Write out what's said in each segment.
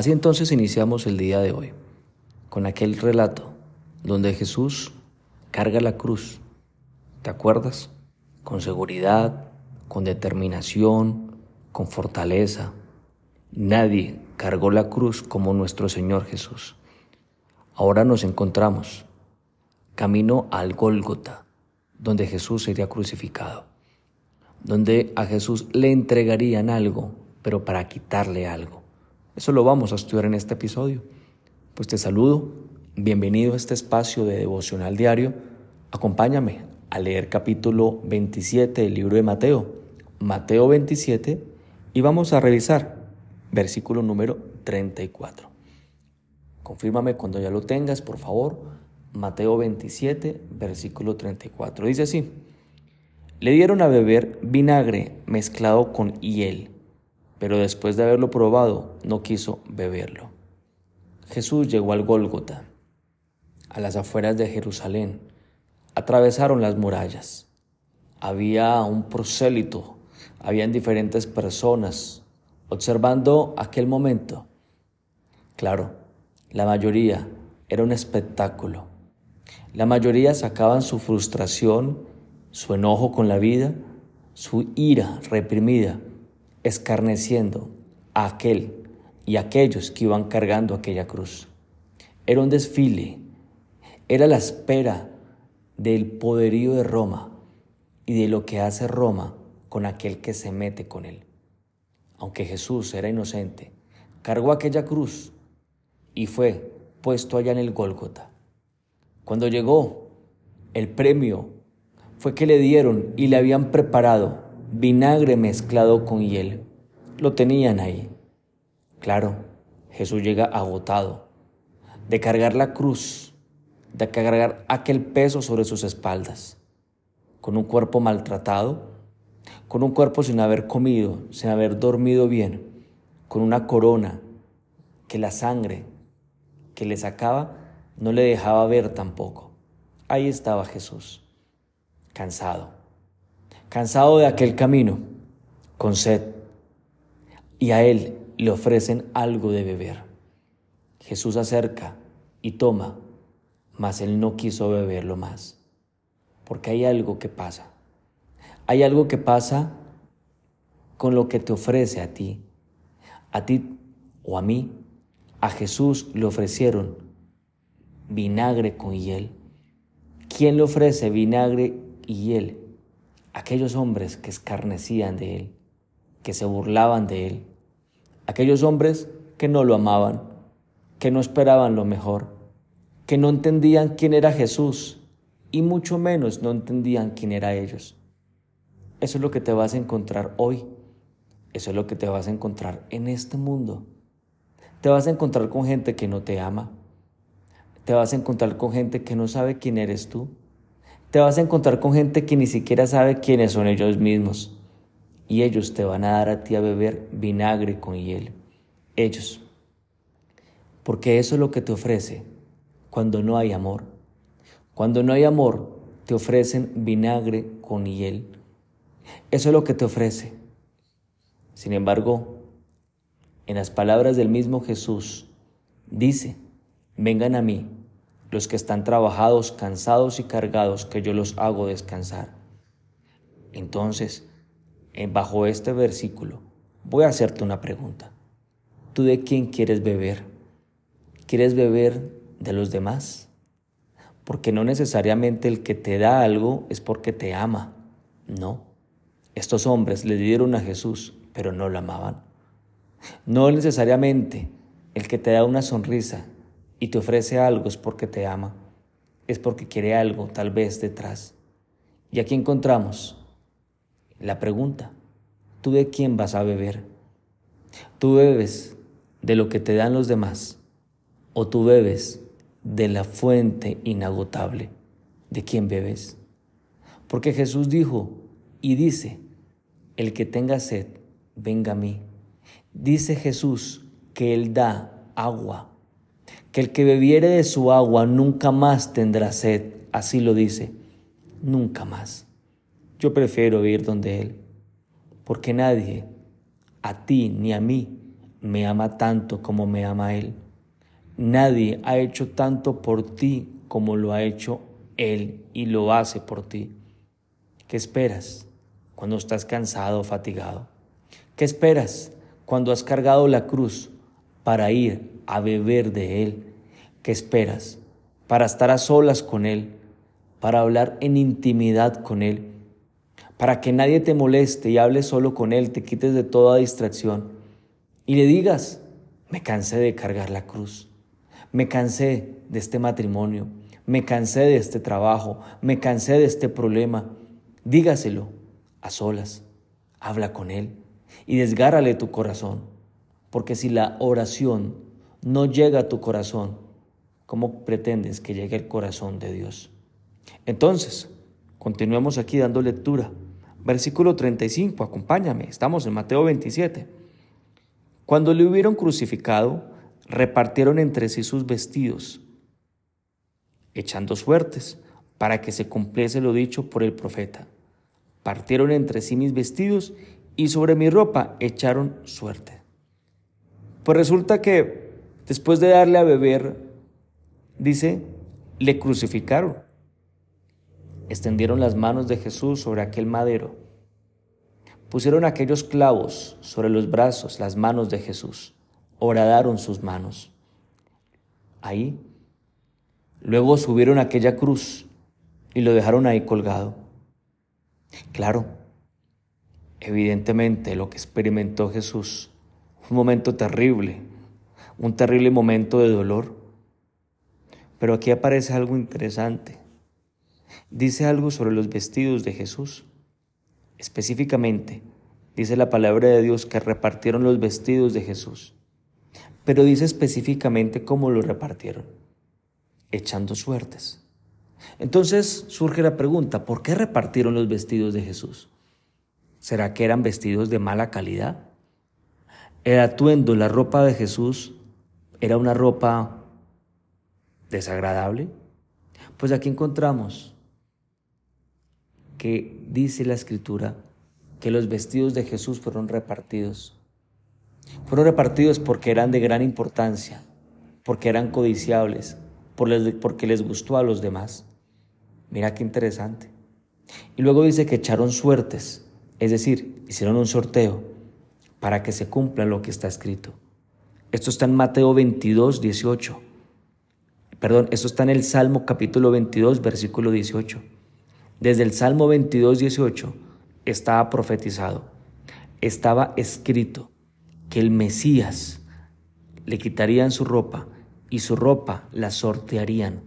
Así entonces iniciamos el día de hoy con aquel relato donde Jesús carga la cruz. ¿Te acuerdas? Con seguridad, con determinación, con fortaleza. Nadie cargó la cruz como nuestro Señor Jesús. Ahora nos encontramos camino al Gólgota, donde Jesús sería crucificado, donde a Jesús le entregarían algo, pero para quitarle algo. Eso lo vamos a estudiar en este episodio. Pues te saludo, bienvenido a este espacio de devocional diario. Acompáñame a leer capítulo 27 del libro de Mateo, Mateo 27, y vamos a revisar versículo número 34. Confírmame cuando ya lo tengas, por favor. Mateo 27, versículo 34. Dice así, le dieron a beber vinagre mezclado con hiel, pero después de haberlo probado no quiso beberlo. Jesús llegó al Gólgota, a las afueras de Jerusalén. Atravesaron las murallas. Había un prosélito, habían diferentes personas observando aquel momento. Claro, la mayoría era un espectáculo. La mayoría sacaban su frustración, su enojo con la vida, su ira reprimida, escarneciendo a aquel y aquellos que iban cargando aquella cruz. Era un desfile, era la espera del poderío de Roma y de lo que hace Roma con aquel que se mete con él. Aunque Jesús era inocente, cargó aquella cruz y fue puesto allá en el Gólgota. Cuando llegó, el premio fue que le dieron y le habían preparado vinagre mezclado con hiel. Lo tenían ahí. Claro, Jesús llega agotado de cargar la cruz, de cargar aquel peso sobre sus espaldas, con un cuerpo maltratado, con un cuerpo sin haber comido, sin haber dormido bien, con una corona que la sangre que le sacaba no le dejaba ver tampoco. Ahí estaba Jesús, cansado, cansado de aquel camino, con sed, y a él le ofrecen algo de beber. Jesús acerca y toma, mas él no quiso beberlo más, porque hay algo que pasa. Hay algo que pasa con lo que te ofrece a ti, a ti o a mí, a Jesús le ofrecieron vinagre con hiel. ¿Quién le ofrece vinagre y hiel? Aquellos hombres que escarnecían de él, que se burlaban de él. Aquellos hombres que no lo amaban, que no esperaban lo mejor, que no entendían quién era Jesús y mucho menos no entendían quién era ellos. Eso es lo que te vas a encontrar hoy. Eso es lo que te vas a encontrar en este mundo. Te vas a encontrar con gente que no te ama. Te vas a encontrar con gente que no sabe quién eres tú. Te vas a encontrar con gente que ni siquiera sabe quiénes son ellos mismos. Y ellos te van a dar a ti a beber vinagre con hiel. Ellos. Porque eso es lo que te ofrece cuando no hay amor. Cuando no hay amor, te ofrecen vinagre con hiel. Eso es lo que te ofrece. Sin embargo, en las palabras del mismo Jesús, dice, vengan a mí los que están trabajados, cansados y cargados, que yo los hago descansar. Entonces, bajo este versículo, voy a hacerte una pregunta. ¿Tú de quién quieres beber? ¿Quieres beber de los demás? Porque no necesariamente el que te da algo es porque te ama. No. Estos hombres le dieron a Jesús, pero no lo amaban. No necesariamente el que te da una sonrisa y te ofrece algo es porque te ama, es porque quiere algo tal vez detrás. Y aquí encontramos la pregunta, ¿tú de quién vas a beber? ¿Tú bebes de lo que te dan los demás o tú bebes de la fuente inagotable? ¿De quién bebes? Porque Jesús dijo y dice, el que tenga sed, venga a mí Dice Jesús que Él da agua, que el que bebiere de su agua nunca más tendrá sed, así lo dice, nunca más. Yo prefiero ir donde Él, porque nadie, a ti ni a mí, me ama tanto como me ama Él. Nadie ha hecho tanto por ti como lo ha hecho Él y lo hace por ti. ¿Qué esperas cuando estás cansado o fatigado? ¿Qué esperas cuando has cargado la cruz para ir a beber de Él? ¿Qué esperas para estar a solas con Él, para hablar en intimidad con Él, para que nadie te moleste y hables solo con Él, te quites de toda distracción y le digas, me cansé de cargar la cruz, me cansé de este matrimonio, me cansé de este trabajo, me cansé de este problema. Dígaselo a solas, habla con Él y desgárrale tu corazón, porque si la oración no llega a tu corazón, ¿cómo pretendes que llegue el corazón de Dios? Entonces, continuemos aquí dando lectura. Versículo 35, acompáñame, estamos en Mateo 27. Cuando le hubieron crucificado, repartieron entre sí sus vestidos, echando suertes, para que se cumpliese lo dicho por el profeta. Partieron entre sí mis vestidos y sobre mi ropa echaron suerte. Pues resulta que después de darle a beber, dice, le crucificaron. Extendieron las manos de Jesús sobre aquel madero. Pusieron aquellos clavos sobre los brazos, las manos de Jesús. Horadaron sus manos. Ahí. Luego subieron aquella cruz y lo dejaron ahí colgado. Claro, evidentemente lo que experimentó Jesús un momento terrible, un terrible momento de dolor. Pero aquí aparece algo interesante. Dice algo sobre los vestidos de Jesús. Específicamente, dice la palabra de Dios que repartieron los vestidos de Jesús. Pero dice específicamente cómo lo repartieron. Echando suertes. Entonces surge la pregunta, ¿por qué repartieron los vestidos de Jesús? ¿Será que eran vestidos de mala calidad? El atuendo, la ropa de Jesús, era una ropa desagradable. Pues aquí encontramos que dice la escritura que los vestidos de Jesús fueron repartidos. Fueron repartidos porque eran de gran importancia, porque eran codiciables, porque les gustó a los demás. Mira qué interesante. Y luego dice que echaron suertes, es decir, hicieron un sorteo para que se cumpla lo que está escrito. Esto está en Mateo 22, 18. Perdón, esto está en el Salmo capítulo 22, versículo 18. Desde el Salmo 22, 18 estaba profetizado, estaba escrito que el Mesías le quitarían su ropa y su ropa la sortearían.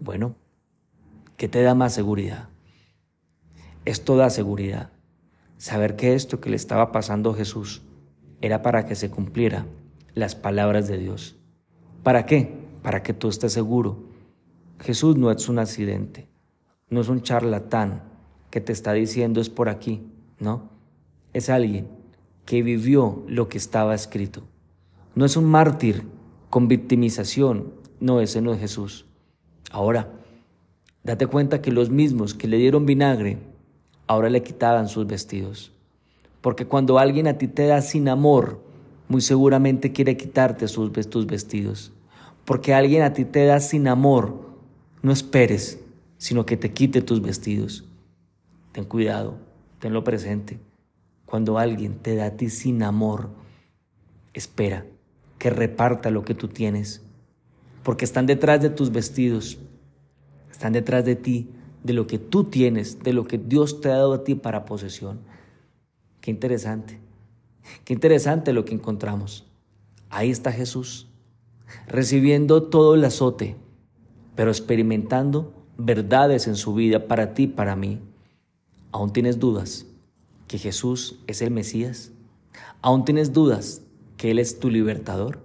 Bueno, ¿Qué te da más seguridad? Esto da seguridad. Saber que esto que le estaba pasando a Jesús era para que se cumpliera las palabras de Dios. ¿Para qué? Para que tú estés seguro. Jesús no es un accidente, no es un charlatán que te está diciendo es por aquí, no. Es alguien que vivió lo que estaba escrito. No es un mártir con victimización, no, ese no es Jesús. Ahora, Date cuenta que los mismos que le dieron vinagre, ahora le quitaban sus vestidos. Porque cuando alguien a ti te da sin amor, muy seguramente quiere quitarte sus, tus vestidos. Porque alguien a ti te da sin amor, no esperes, sino que te quite tus vestidos. Ten cuidado, tenlo presente. Cuando alguien te da a ti sin amor, espera que reparta lo que tú tienes. Porque están detrás de tus vestidos están detrás de ti, de lo que tú tienes, de lo que Dios te ha dado a ti para posesión. Qué interesante, qué interesante lo que encontramos. Ahí está Jesús, recibiendo todo el azote, pero experimentando verdades en su vida para ti, para mí. ¿Aún tienes dudas que Jesús es el Mesías? ¿Aún tienes dudas que Él es tu libertador?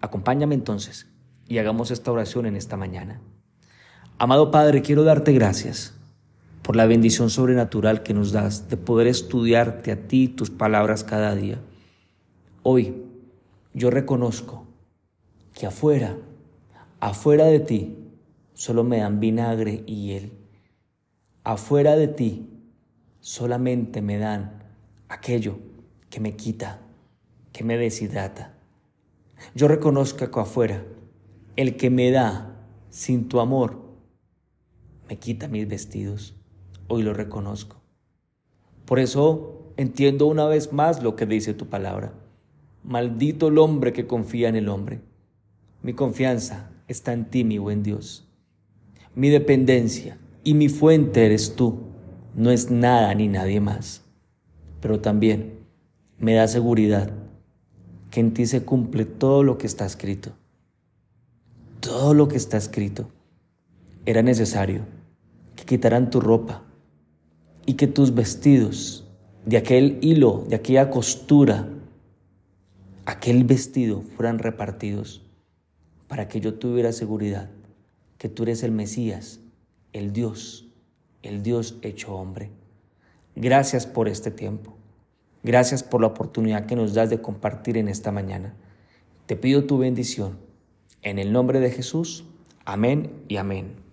Acompáñame entonces y hagamos esta oración en esta mañana. Amado Padre, quiero darte gracias por la bendición sobrenatural que nos das de poder estudiarte a ti tus palabras cada día. Hoy yo reconozco que afuera, afuera de ti, solo me dan vinagre y hiel. Afuera de ti solamente me dan aquello que me quita, que me deshidrata. Yo reconozco que afuera, el que me da sin tu amor, me quita mis vestidos. Hoy lo reconozco. Por eso entiendo una vez más lo que dice tu palabra. Maldito el hombre que confía en el hombre. Mi confianza está en ti, mi buen Dios. Mi dependencia y mi fuente eres tú, no es nada ni nadie más. Pero también me da seguridad que en ti se cumple todo lo que está escrito. Todo lo que está escrito. Era necesario que quitaran tu ropa y que tus vestidos, de aquel hilo, de aquella costura, aquel vestido fueran repartidos para que yo tuviera seguridad que tú eres el Mesías, el Dios, el Dios hecho hombre. Gracias por este tiempo. Gracias por la oportunidad que nos das de compartir en esta mañana. Te pido tu bendición. En el nombre de Jesús. Amén y amén.